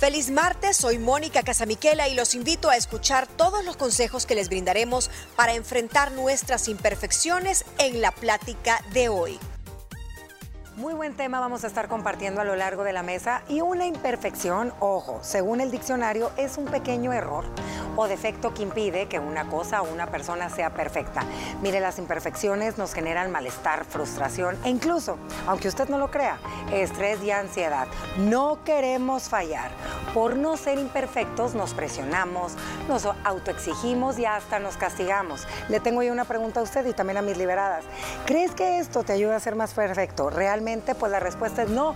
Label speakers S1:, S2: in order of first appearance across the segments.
S1: Feliz martes, soy Mónica Casamiquela y los invito a escuchar todos los consejos que les brindaremos para enfrentar nuestras imperfecciones en la plática de hoy.
S2: Muy buen tema vamos a estar compartiendo a lo largo de la mesa y una imperfección, ojo, según el diccionario, es un pequeño error o defecto que impide que una cosa o una persona sea perfecta. Mire, las imperfecciones nos generan malestar, frustración e incluso, aunque usted no lo crea, estrés y ansiedad. No queremos fallar. Por no ser imperfectos nos presionamos, nos autoexigimos y hasta nos castigamos. Le tengo yo una pregunta a usted y también a mis liberadas. ¿Crees que esto te ayuda a ser más perfecto? Realmente, pues la respuesta es no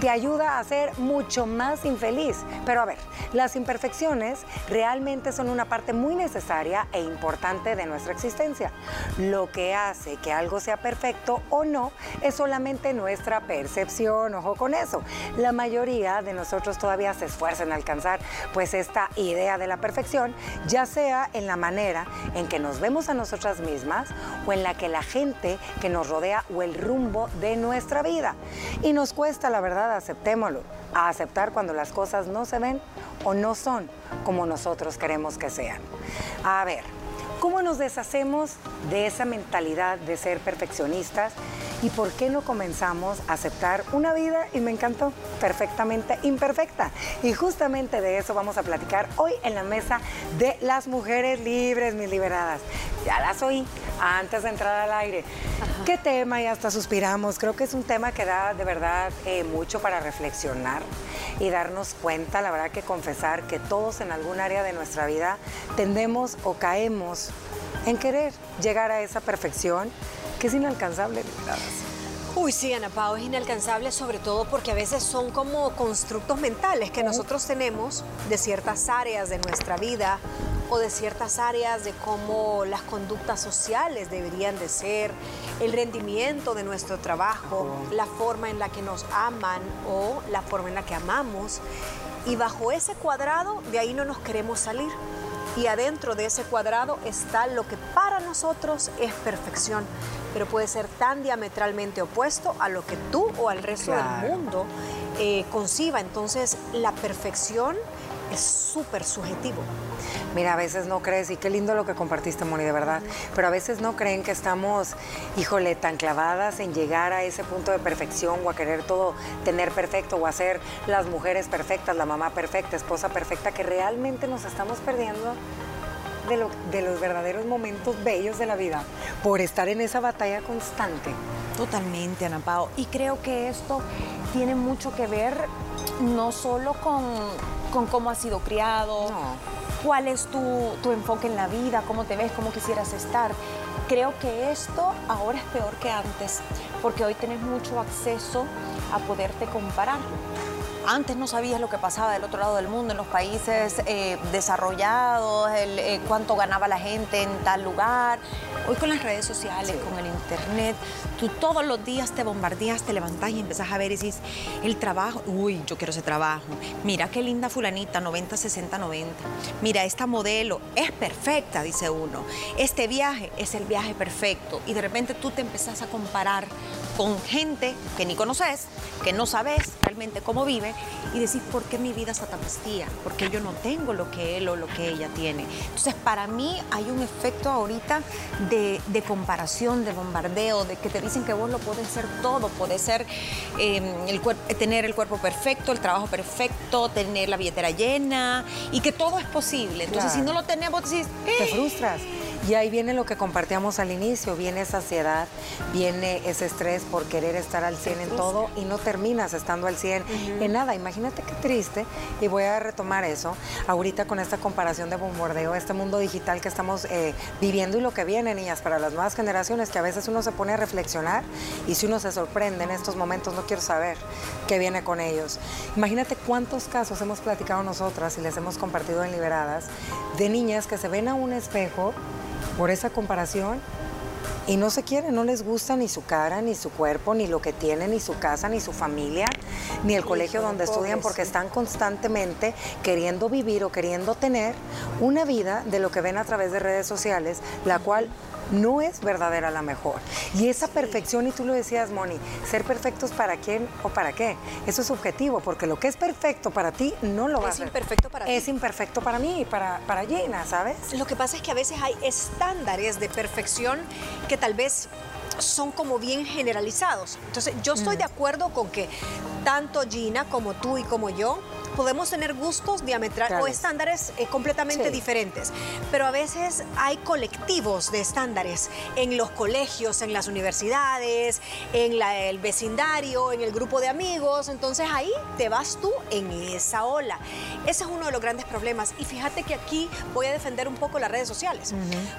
S2: te ayuda a ser mucho más infeliz. Pero a ver, las imperfecciones realmente son una parte muy necesaria e importante de nuestra existencia. Lo que hace que algo sea perfecto o no es solamente nuestra percepción, ojo con eso. La mayoría de nosotros todavía se esfuerzan en alcanzar pues esta idea de la perfección, ya sea en la manera en que nos vemos a nosotras mismas o en la que la gente que nos rodea o el rumbo de nuestra vida. Y nos cuesta, la verdad, aceptémoslo, a aceptar cuando las cosas no se ven o no son como nosotros queremos que sean. A ver, ¿cómo nos deshacemos de esa mentalidad de ser perfeccionistas? ¿Y por qué no comenzamos a aceptar una vida, y me encantó, perfectamente imperfecta? Y justamente de eso vamos a platicar hoy en la mesa de las mujeres libres, mis liberadas. Ya las oí antes de entrar al aire. ¿Qué tema? Y hasta suspiramos. Creo que es un tema que da de verdad eh, mucho para reflexionar y darnos cuenta, la verdad que confesar que todos en algún área de nuestra vida tendemos o caemos en querer llegar a esa perfección que es inalcanzable.
S1: Uy, sí, Ana Pao, es inalcanzable sobre todo porque a veces son como constructos mentales que nosotros tenemos de ciertas áreas de nuestra vida o de ciertas áreas de cómo las conductas sociales deberían de ser, el rendimiento de nuestro trabajo, la forma en la que nos aman o la forma en la que amamos. Y bajo ese cuadrado, de ahí no nos queremos salir. Y adentro de ese cuadrado está lo que para nosotros es perfección, pero puede ser tan diametralmente opuesto a lo que tú o al resto del mundo eh, conciba. Entonces, la perfección es súper subjetivo.
S2: Mira, a veces no crees, y qué lindo lo que compartiste, Moni, de verdad, pero a veces no creen que estamos, híjole, tan clavadas en llegar a ese punto de perfección o a querer todo tener perfecto o a ser las mujeres perfectas, la mamá perfecta, esposa perfecta, que realmente nos estamos perdiendo de, de los verdaderos momentos bellos de la vida por estar en esa batalla constante.
S3: Totalmente, Ana Pao. Y creo que esto tiene mucho que ver no solo con, con cómo has sido criado, cuál es tu, tu enfoque en la vida, cómo te ves, cómo quisieras estar. Creo que esto ahora es peor que antes, porque hoy tienes mucho acceso a poderte comparar. Antes no sabías lo que pasaba del otro lado del mundo, en los países eh, desarrollados, el, eh, cuánto ganaba la gente en tal lugar. Hoy con las redes sociales, con el internet, tú todos los días te bombardeas, te levantás y empezás a ver y dices, el trabajo, uy, yo quiero ese trabajo. Mira qué linda fulanita, 90, 60, 90. Mira, esta modelo es perfecta, dice uno. Este viaje es el viaje perfecto. Y de repente tú te empezás a comparar con gente que ni conoces, que no sabes realmente cómo vive y decís, ¿por qué mi vida está tan vestida? ¿Por qué yo no tengo lo que él o lo que ella tiene? Entonces, para mí hay un efecto ahorita de, comparación, de bombardeo, de que te dicen que vos lo podés ser todo, podés ser em, el tener el cuerpo perfecto, el trabajo perfecto, tener la billetera llena y que todo es posible. Entonces, si no lo tenemos, decís,
S2: te frustras. Y ahí viene lo que compartíamos al inicio, viene esa ansiedad, viene ese estrés por querer estar al 100 en todo y no terminas estando al 100 en nada. Imagínate qué triste, y voy a retomar eso, ahorita con esta comparación de bombardeo, este mundo digital que estamos eh, viviendo y lo que viene, niñas, para las nuevas generaciones, que a veces uno se pone a reflexionar y si uno se sorprende en estos momentos, no quiero saber qué viene con ellos. Imagínate cuántos casos hemos platicado nosotras y les hemos compartido en Liberadas de niñas que se ven a un espejo por esa comparación y no se quieren, no les gusta ni su cara, ni su cuerpo, ni lo que tienen, ni su casa, ni su familia, ni el colegio donde estudian, porque están constantemente queriendo vivir o queriendo tener una vida de lo que ven a través de redes sociales, la cual no es verdadera la mejor. Y esa perfección, y tú lo decías, Moni, ser perfectos para quién o para qué, eso es subjetivo, porque lo que es perfecto para ti no lo va a ser.
S1: Es imperfecto para
S2: ti. Es imperfecto para mí y para, para Gina, ¿sabes?
S1: Lo que pasa es que a veces hay estándares de perfección que tal vez son como bien generalizados. Entonces, yo estoy mm. de acuerdo con que tanto Gina como tú y como yo podemos tener gustos diametrales o estándares eh, completamente diferentes, pero a veces hay colectivos de estándares en los colegios, en las universidades, en el vecindario, en el grupo de amigos, entonces ahí te vas tú en esa ola. Ese es uno de los grandes problemas. Y fíjate que aquí voy a defender un poco las redes sociales,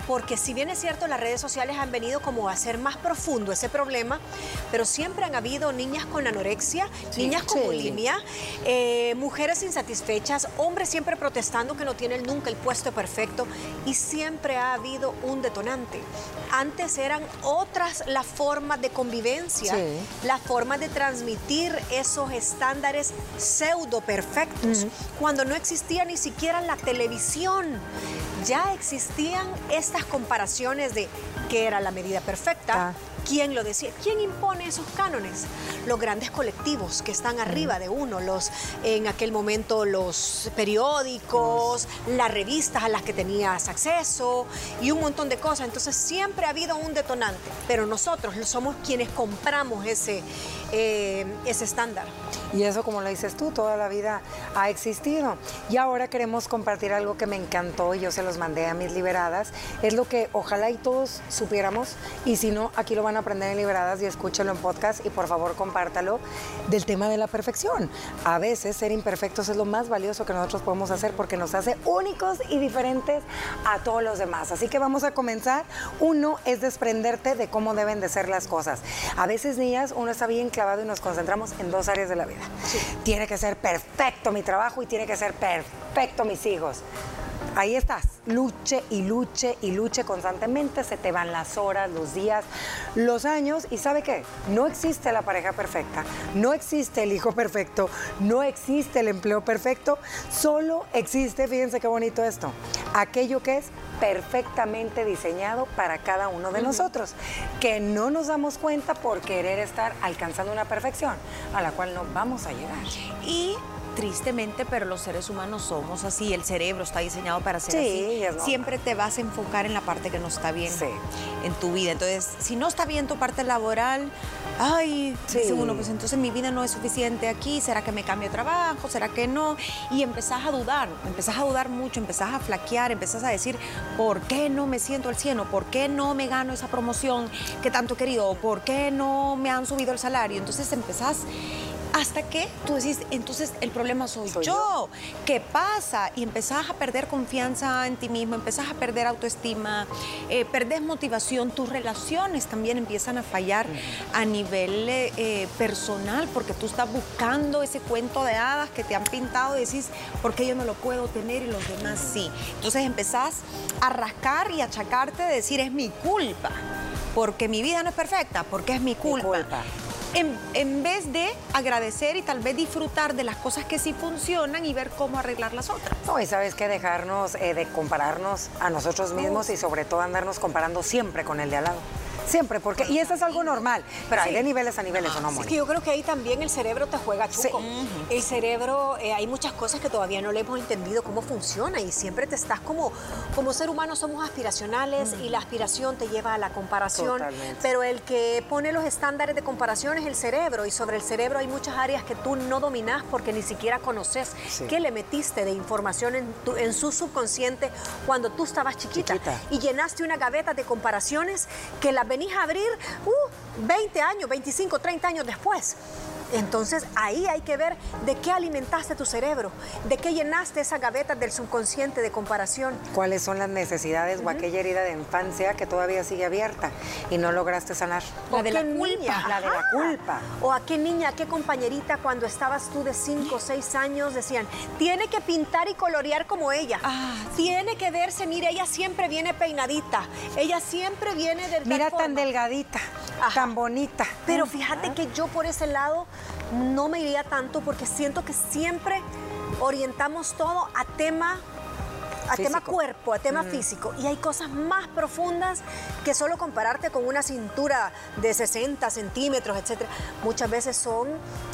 S1: porque si bien es cierto, las redes sociales han venido como a hacer más profundo ese problema, pero siempre han habido niñas con anorexia, niñas con bulimia, eh, mujeres insatisfechas, hombres siempre protestando que no tienen nunca el puesto perfecto y siempre ha habido un detonante. Antes eran otras las formas de convivencia, las formas de transmitir esos estándares pseudo perfectos, cuando no existía ni siquiera la televisión. Ya existían estas comparaciones de qué era la medida perfecta. Ah. ¿Quién lo decía? ¿Quién impone esos cánones? Los grandes colectivos que están arriba de uno, los en aquel momento los periódicos, las revistas a las que tenías acceso y un montón de cosas. Entonces siempre ha habido un detonante, pero nosotros somos quienes compramos ese, eh, ese estándar.
S2: Y eso, como lo dices tú, toda la vida ha existido. Y ahora queremos compartir algo que me encantó y yo se los mandé a mis liberadas. Es lo que ojalá y todos supiéramos. Y si no, aquí lo van aprender en Liberadas y escúchalo en podcast y por favor compártalo del tema de la perfección. A veces ser imperfectos es lo más valioso que nosotros podemos hacer porque nos hace únicos y diferentes a todos los demás. Así que vamos a comenzar. Uno es desprenderte de cómo deben de ser las cosas. A veces, niñas, uno está bien clavado y nos concentramos en dos áreas de la vida. Tiene que ser perfecto mi trabajo y tiene que ser perfecto mis hijos ahí estás, luche y luche y luche constantemente, se te van las horas, los días, los años. Y ¿sabe qué? No existe la pareja perfecta, no existe el hijo perfecto, no existe el empleo perfecto, solo existe, fíjense qué bonito esto, aquello que es perfectamente diseñado para cada uno de nosotros, que no nos damos cuenta por querer estar alcanzando una perfección a la cual no vamos a llegar.
S3: Y tristemente, pero los seres humanos somos así, el cerebro está diseñado para ser así. Siempre te vas a enfocar en la parte que no está bien en tu vida. Entonces, si no está bien tu parte laboral, ay, dice uno, pues entonces mi vida no es suficiente aquí, ¿será que me cambio de trabajo? ¿Será que no? Y empezás a dudar, empezás a dudar mucho, empezás a flaquear, empezás a decir, ¿por qué no me siento al cielo? ¿Por qué no me gano esa promoción que tanto he querido? ¿Por qué no me han subido el salario? Entonces empezás hasta que tú decís, entonces el problema soy, yo. ¿Qué pasa? Y empezás a perder confianza en ti mismo, empezás a perder autoestima, eh, perdés motivación, tus relaciones también empiezan a fallar a nivel eh, eh, personal porque tú estás buscando ese cuento de hadas que te han pintado y decís, ¿por qué yo no lo puedo tener y los demás sí? Entonces empezás a rascar y achacarte de decir, es mi culpa porque mi vida no es perfecta, porque es mi culpa. Mi culpa en, vez de agradecer y tal vez disfrutar de las cosas que sí funcionan y ver cómo arreglar las otras.
S2: No, y sabes que dejarnos eh, de compararnos a nosotros mismos y sobre todo andarnos comparando siempre con el de al lado. Siempre, porque, y eso es algo normal, pero hay de niveles a niveles, ¿o no,
S1: Es que yo creo que ahí también el cerebro te juega chuco. El cerebro, eh, hay muchas cosas que todavía no le hemos entendido cómo funciona y siempre te estás como, como ser humano somos aspiracionales y la aspiración te lleva a la comparación, pero el que pone los estándares de comparación es el cerebro y sobre el cerebro hay muchas áreas que tú no dominas porque ni siquiera conoces qué le metiste de información en, en su subconsciente cuando tú estabas chiquita, y llenaste una gaveta de comparaciones que la venís a abrir 20 uh, años, 25, 30 años después. Entonces ahí hay que ver de qué alimentaste tu cerebro, de qué llenaste esa gaveta del subconsciente de comparación.
S2: ¿Cuáles son las necesidades o aquella herida de infancia que todavía sigue abierta y no lograste sanar?
S1: La de la culpa.
S2: La de la culpa.
S1: O a qué niña, a qué compañerita cuando estabas tú de 5 o 6 años decían, tiene que pintar y colorear como ella. Ah, tiene que verse, mire, ella siempre viene peinadita. Ella siempre viene del
S2: Mira tan delgadita, tan bonita.
S1: Pero fíjate que yo por ese lado no me iría tanto porque siento que siempre orientamos todo a tema a tema cuerpo, a tema físico. Y hay cosas más profundas que solo compararte con una cintura de 60 centímetros, etc. Muchas veces son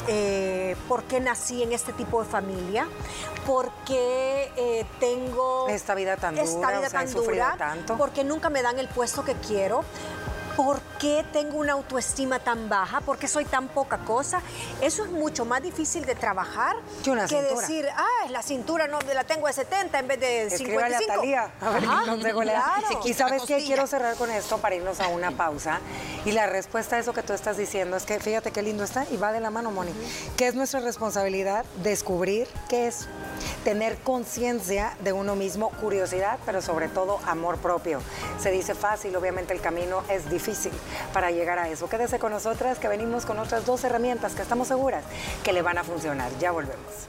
S1: eh, por qué nací en este tipo de familia, por qué eh, tengo
S2: esta vida tan dura, esta vida tan dura, tanto.
S1: porque nunca me dan el puesto que quiero, ¿Por qué tengo una autoestima tan baja? ¿Por qué soy tan poca cosa? Eso es mucho más difícil de trabajar que, decir, ah, la cintura no la tengo de 70 en vez de 55.
S2: A Talía, a ver claro. Y sabes qué, quiero cerrar con esto para irnos a una pausa. Y la respuesta a eso que tú estás diciendo es que fíjate qué lindo está y va de la mano, Moni. Que es nuestra responsabilidad descubrir qué es tener conciencia de uno mismo, curiosidad, pero sobre todo amor propio. Se dice fácil, obviamente el camino es difícil para llegar a eso. Quédese con nosotras que venimos con otras dos herramientas que estamos seguras que le van a funcionar. Ya volvemos.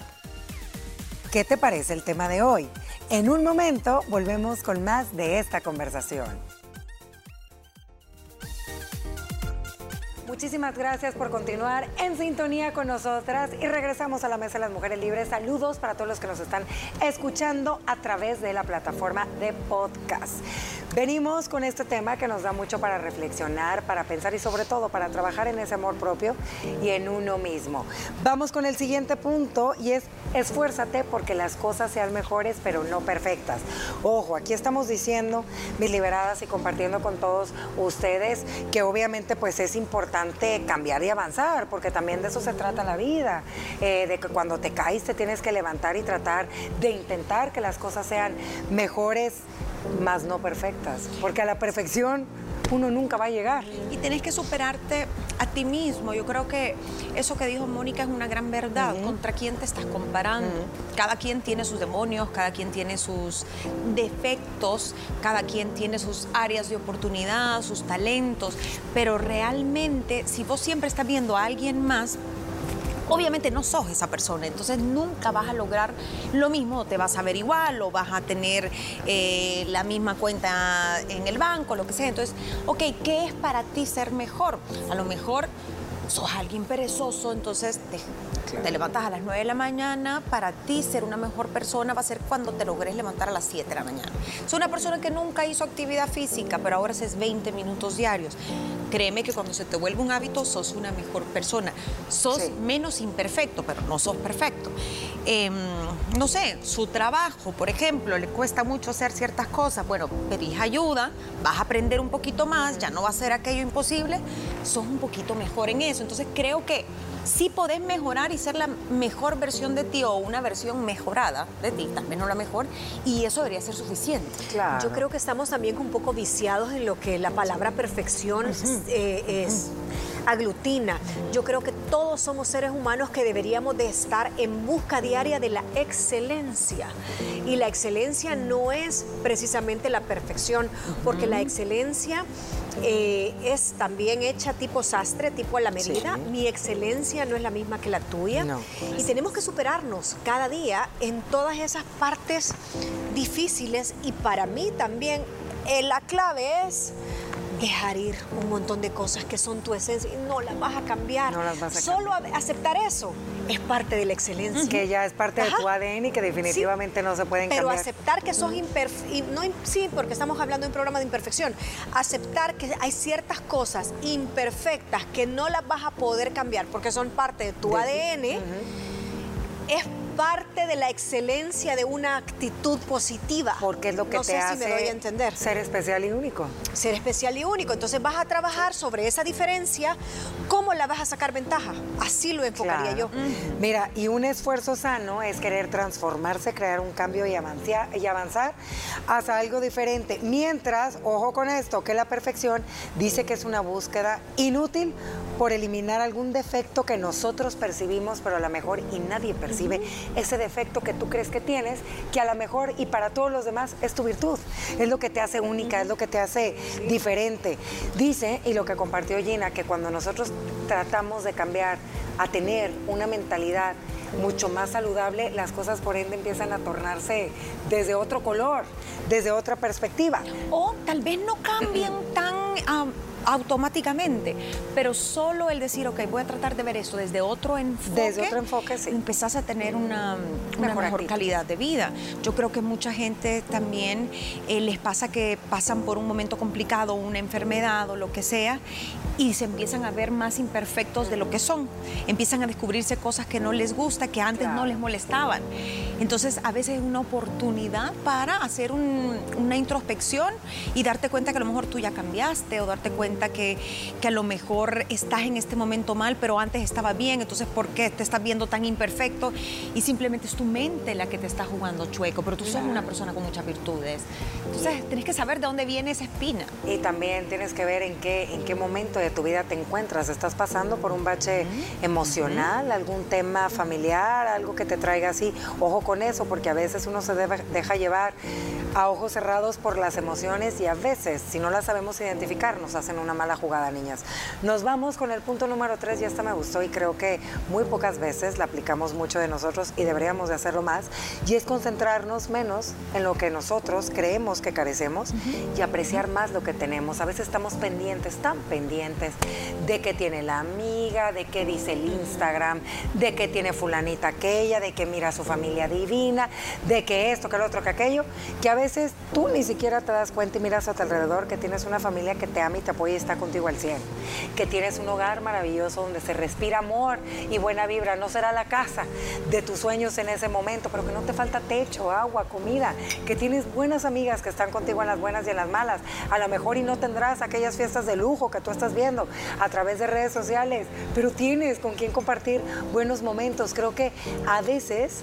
S2: ¿Qué te parece el tema de hoy? En un momento volvemos con más de esta conversación. Muchísimas gracias por continuar en sintonía con nosotras y regresamos a la Mesa de las Mujeres Libres. Saludos para todos los que nos están escuchando a través de la plataforma de podcast. Venimos con este tema que nos da mucho para reflexionar, para pensar y sobre todo para trabajar en ese amor propio y en uno mismo. Vamos con el siguiente punto y es esfuérzate porque las cosas sean mejores pero no perfectas. Ojo, aquí estamos diciendo, mis liberadas y compartiendo con todos ustedes que obviamente pues es importante cambiar y avanzar porque también de eso se trata la vida, eh, de que cuando te caes te tienes que levantar y tratar de intentar que las cosas sean mejores más no perfectas, porque a la perfección uno nunca va a llegar.
S3: Y tienes que superarte a ti mismo. Yo creo que eso que dijo Mónica es una gran verdad. ¿Contra quién te estás comparando? Cada quien tiene sus demonios, cada quien tiene sus defectos, cada quien tiene sus áreas de oportunidad, sus talentos, pero realmente si vos siempre estás viendo a alguien más, obviamente no sos esa persona, entonces nunca vas a lograr lo mismo, te vas a ver igual o vas a tener eh, la misma cuenta en el banco, lo que sea. Entonces, ok, ¿qué es para ti ser mejor? A lo mejor sos alguien perezoso, entonces te, levantas a las 9 de la mañana, para ti ser una mejor persona va a ser cuando te logres levantar a las 7 de la mañana. Soy una persona que nunca hizo actividad física, pero ahora haces 20 minutos diarios. Créeme que cuando se te vuelve un hábito, sos una mejor persona. Sos menos imperfecto, pero no sos perfecto. Em, no sé, su trabajo, por ejemplo, le cuesta mucho hacer ciertas cosas. Bueno, pedís ayuda, vas a aprender un poquito más, ya no va a ser aquello imposible, sos un poquito mejor en eso. Entonces creo que sí podés mejorar y ser la mejor versión de ti o una versión mejorada de ti, también no la mejor, y eso debería ser suficiente.
S1: Yo creo que estamos también un poco viciados en lo que la palabra perfección eh, es aglutina. Yo creo que todos somos seres humanos que deberíamos de estar en busca diaria de la excelencia. Y la excelencia no es precisamente la perfección, porque la excelencia eh, es también hecha tipo sastre, tipo a la medida. Mi excelencia no es la misma que la tuya. Y tenemos que superarnos cada día en todas esas partes difíciles. Y para mí también eh, la clave es dejar ir un montón de cosas que son tu esencia y no las vas a cambiar.
S2: No las vas a
S1: Solo aceptar eso es parte de la excelencia.
S2: Que ya es parte de tu ADN y que definitivamente no se pueden
S1: cambiar.
S2: Pero
S1: aceptar que sos imperfecto, no, sí, porque estamos hablando de un programa de imperfección. Aceptar que hay ciertas cosas imperfectas que no las vas a poder cambiar porque son parte de tu ADN. Es parte de la excelencia de una actitud positiva.
S2: Porque es lo que te hace
S1: entender.
S2: ser especial y único.
S1: Ser especial y único. Entonces vas a trabajar sobre esa diferencia, ¿cómo la vas a sacar ventaja? Así lo enfocaría yo.
S2: Mira, y un esfuerzo sano es querer transformarse, crear un cambio y avanzar, y avanzar hacia algo diferente. Mientras, ojo con esto, que la perfección dice que es una búsqueda inútil por eliminar algún defecto que nosotros percibimos, pero a lo mejor y nadie percibe ese defecto que tú crees que tienes, que a lo mejor y para todos los demás es tu virtud, es lo que te hace única, es lo que te hace diferente. Dice, y lo que compartió Gina, que cuando nosotros tratamos de cambiar a tener una mentalidad mucho más saludable, las cosas por ende empiezan a tornarse desde otro color, desde otra perspectiva.
S3: O tal vez no cambien tan automáticamente, pero solo el decir, ok, voy a tratar de ver esto desde otro enfoque.
S2: Desde otro enfoque, sí.
S3: Empezás a tener una, mejor, calidad de vida. Yo creo que mucha gente también eh, les pasa que pasan por un momento complicado, una enfermedad o lo que sea, y se empiezan a ver más imperfectos de lo que son. Empiezan a descubrirse cosas que no les gusta, que antes no les molestaban. Entonces, a veces es una oportunidad para hacer una introspección y darte cuenta que a lo mejor tú ya cambiaste o darte cuenta que, que, a lo mejor estás en este momento mal, pero antes estaba bien, entonces ¿por qué te estás viendo tan imperfecto? Y simplemente es tu mente la que te está jugando chueco, pero tú sos una persona con muchas virtudes. Entonces, tienes que saber de dónde viene esa espina.
S2: Y también tienes que ver en qué, en qué momento de tu vida te encuentras. ¿Estás pasando por un bache emocional, algún tema familiar, algo que te traiga así? Ojo con eso, porque a veces uno se deja llevar a ojos cerrados por las emociones y a veces, si no las sabemos identificar, nos hacen una mala jugada, niñas. Nos vamos con el punto número tres, y esta me gustó y creo que muy pocas veces la aplicamos mucho de nosotros y deberíamos de hacerlo más, y es concentrarnos menos en lo que nosotros creemos que carecemos y apreciar más lo que tenemos. A veces estamos pendientes, tan pendientes de qué tiene la amiga, de qué dice el Instagram, de qué tiene fulanita aquella, de que mira a su familia divina, de que esto, que lo otro, que aquello, que a veces tú ni siquiera te das cuenta y miras a tu alrededor que tienes una familia que te ama y te apoya está contigo al 100, que tienes un hogar maravilloso donde se respira amor y buena vibra, no será la casa de tus sueños en ese momento, pero que no te falta techo, agua, comida, que tienes buenas amigas que están contigo en las buenas y en las malas, a lo mejor y no tendrás aquellas fiestas de lujo que tú estás viendo a través de redes sociales, pero tienes con quien compartir buenos momentos. Creo que a veces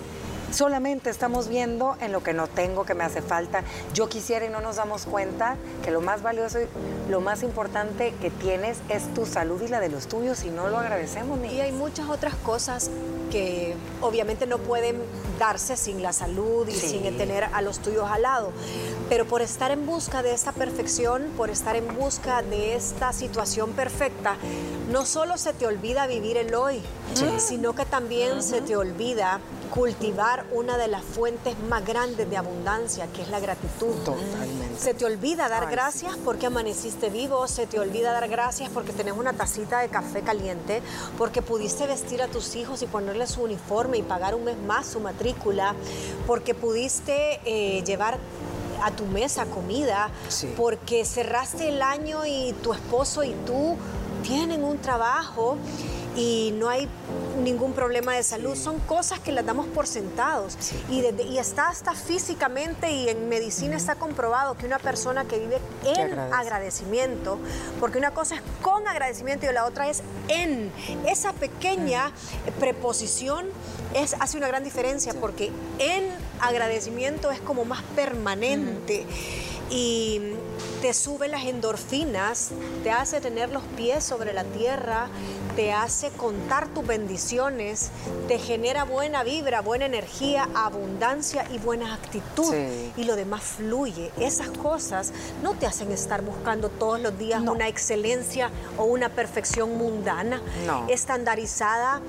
S2: solamente estamos viendo en lo que no tengo, que me hace falta. Yo quisiera y no nos damos cuenta que lo más valioso y lo más importante que tienes es tu salud y la de los tuyos y no lo agradecemos. Ni.
S1: Y hay muchas otras cosas que obviamente no pueden darse sin la salud y sin tener a los tuyos al lado. Pero por estar en busca de esta perfección, por estar en busca de esta situación perfecta, no solo se te olvida vivir el hoy, sino que también se te olvida cultivar una de las fuentes más grandes de abundancia, que es la gratitud.
S2: Totalmente.
S1: Se te olvida dar gracias porque amaneciste vivo, se te olvida dar gracias porque tenés una tacita de café caliente, porque pudiste vestir a tus hijos y su uniforme y pagar un mes más su matrícula, porque pudiste eh, llevar a tu mesa comida, porque cerraste el año y tu esposo y tú tienen un trabajo y no hay ningún problema de salud. Son cosas que las damos por sentados. Y, y, está hasta físicamente y en medicina está comprobado que una persona que vive en agradecimiento, porque una cosa es con agradecimiento y la otra es en. Esa pequeña preposición es, hace una gran diferencia porque en agradecimiento es como más permanente. Y te sube las endorfinas, te hace tener los pies sobre la tierra, te hace contar tus bendiciones, te genera buena vibra, buena energía, abundancia y buena actitud. Y lo demás fluye. Esas cosas no te hacen estar buscando todos los días una excelencia o una perfección mundana, estandarizada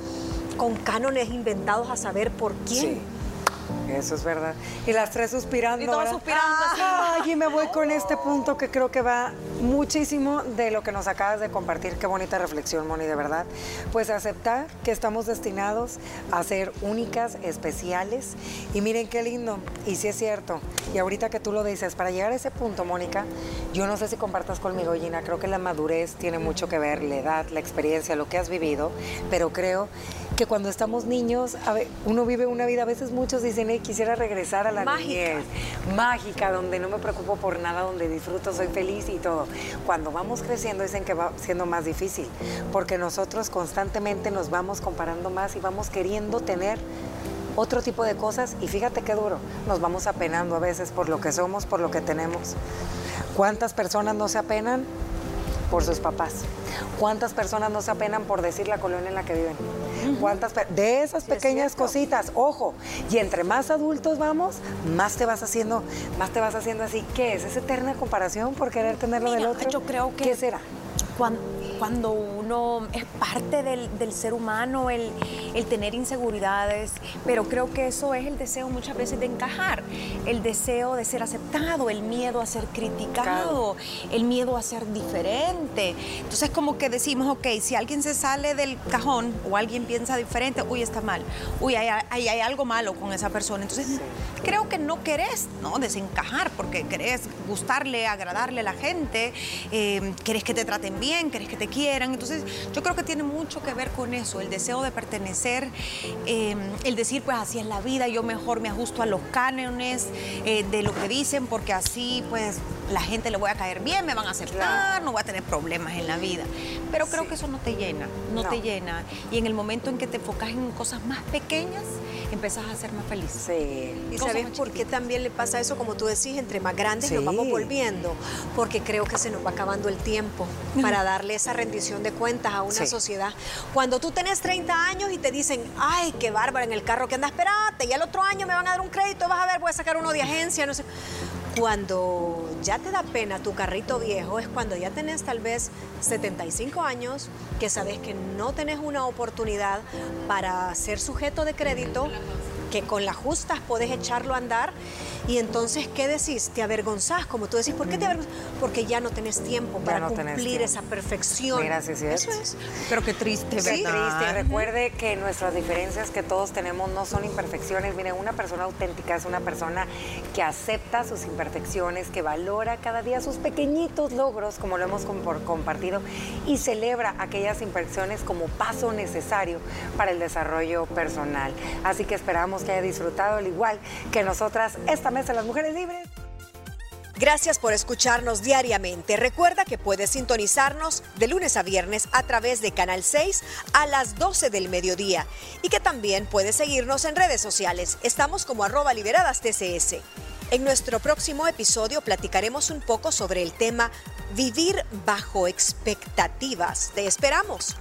S1: con cánones inventados a saber por quién.
S2: Eso es verdad. Y las tres suspirando.
S3: Y todas suspirando.
S2: Ay, y me voy con este punto que creo que va muchísimo de lo que nos acabas de compartir. Qué bonita reflexión, Moni, de verdad. Pues aceptar que estamos destinados a ser únicas, especiales. Y miren qué lindo. Y sí es cierto. Y ahorita que tú lo dices, para llegar a ese punto, Mónica, yo no sé si compartas conmigo, Gina, creo que la madurez tiene mucho que ver, la edad, la experiencia, lo que has vivido, pero creo que cuando estamos niños, uno vive una vida, a veces muchos dicen, quisiera regresar a la niñez, mágica, donde no me preocupo por nada, donde disfruto, soy feliz y todo. Cuando vamos creciendo dicen que va siendo más difícil, porque nosotros constantemente nos vamos comparando más y vamos queriendo tener otro tipo de cosas y fíjate qué duro, nos vamos apenando a veces por lo que somos, por lo que tenemos. ¿Cuántas personas no se apenan? por sus papás. ¿Cuántas personas no se apenan por decir la colonia en la que viven? ¿Cuántas de esas pequeñas cositas, ojo, y entre más adultos vamos, más te vas haciendo, más te vas haciendo así. ¿Qué es? ¿Es eterna comparación por querer tener lo del otro?
S3: Yo creo que
S2: ¿Qué será?
S3: Cuando cuando uno es parte del, ser humano, el, el, tener inseguridades, pero creo que eso es el deseo muchas veces de encajar, el deseo de ser aceptado, el miedo a ser criticado, el miedo a ser diferente. Entonces como que decimos, ok, si alguien se sale del cajón o alguien piensa diferente, uy, está mal, uy, hay, hay, algo malo con esa persona. Entonces creo que no querés ¿no? desencajar porque querés gustarle, agradarle a la gente, eh, querés que te traten bien, querés que te quieran. Entonces, yo creo que tiene mucho que ver con eso, el deseo de pertenecer, eh, el decir, pues así es la vida, yo mejor me ajusto a los cánones eh, de lo que dicen, porque así, pues, la gente le voy a caer bien, me van a aceptar, no voy a tener problemas en la vida. Pero creo que eso no te llena, no, te llena. Y en el momento en que te enfocas en cosas más pequeñas, empezás a ser más feliz.
S1: Sí. ¿Y sabes por qué también le pasa eso? Como tú decís, entre más grandes nos vamos volviendo, porque creo que se nos va acabando el tiempo para darle esa rendición de cuentas a una sociedad. Cuando tú tenés 30 años y te dicen, ay, qué bárbaro en el carro que anda, espérate, y al otro año me van a dar un crédito, vas a ver, voy a sacar uno de agencia, no sé. Cuando ya te da pena tu carrito viejo es cuando ya tenés tal vez 75 años, que sabes que no tenés una oportunidad para ser sujeto de crédito que con las justas podés echarlo a andar. Y entonces, ¿qué decís? Te avergonzás, como tú decís. ¿Por qué te avergonzás? Porque ya no tenés tiempo para cumplir esa perfección.
S2: Gracias,
S1: Eso es.
S3: Pero qué triste, ¿verdad?
S2: Sí, triste. Recuerde que nuestras diferencias que todos tenemos no son imperfecciones. Mire, una persona auténtica es una persona que acepta sus imperfecciones, que valora cada día sus pequeñitos logros, como lo hemos compartido, y celebra aquellas imperfecciones como paso necesario para el desarrollo personal. Así que que haya disfrutado al igual que nosotras esta mesa de las mujeres libres.
S1: Gracias por escucharnos diariamente. Recuerda que puedes sintonizarnos de lunes a viernes a través de Canal 6 a las 12 del mediodía y que también puedes seguirnos en redes sociales. Estamos como arroba liberadas TCS. En nuestro próximo episodio platicaremos un poco sobre el tema vivir bajo expectativas. Te esperamos.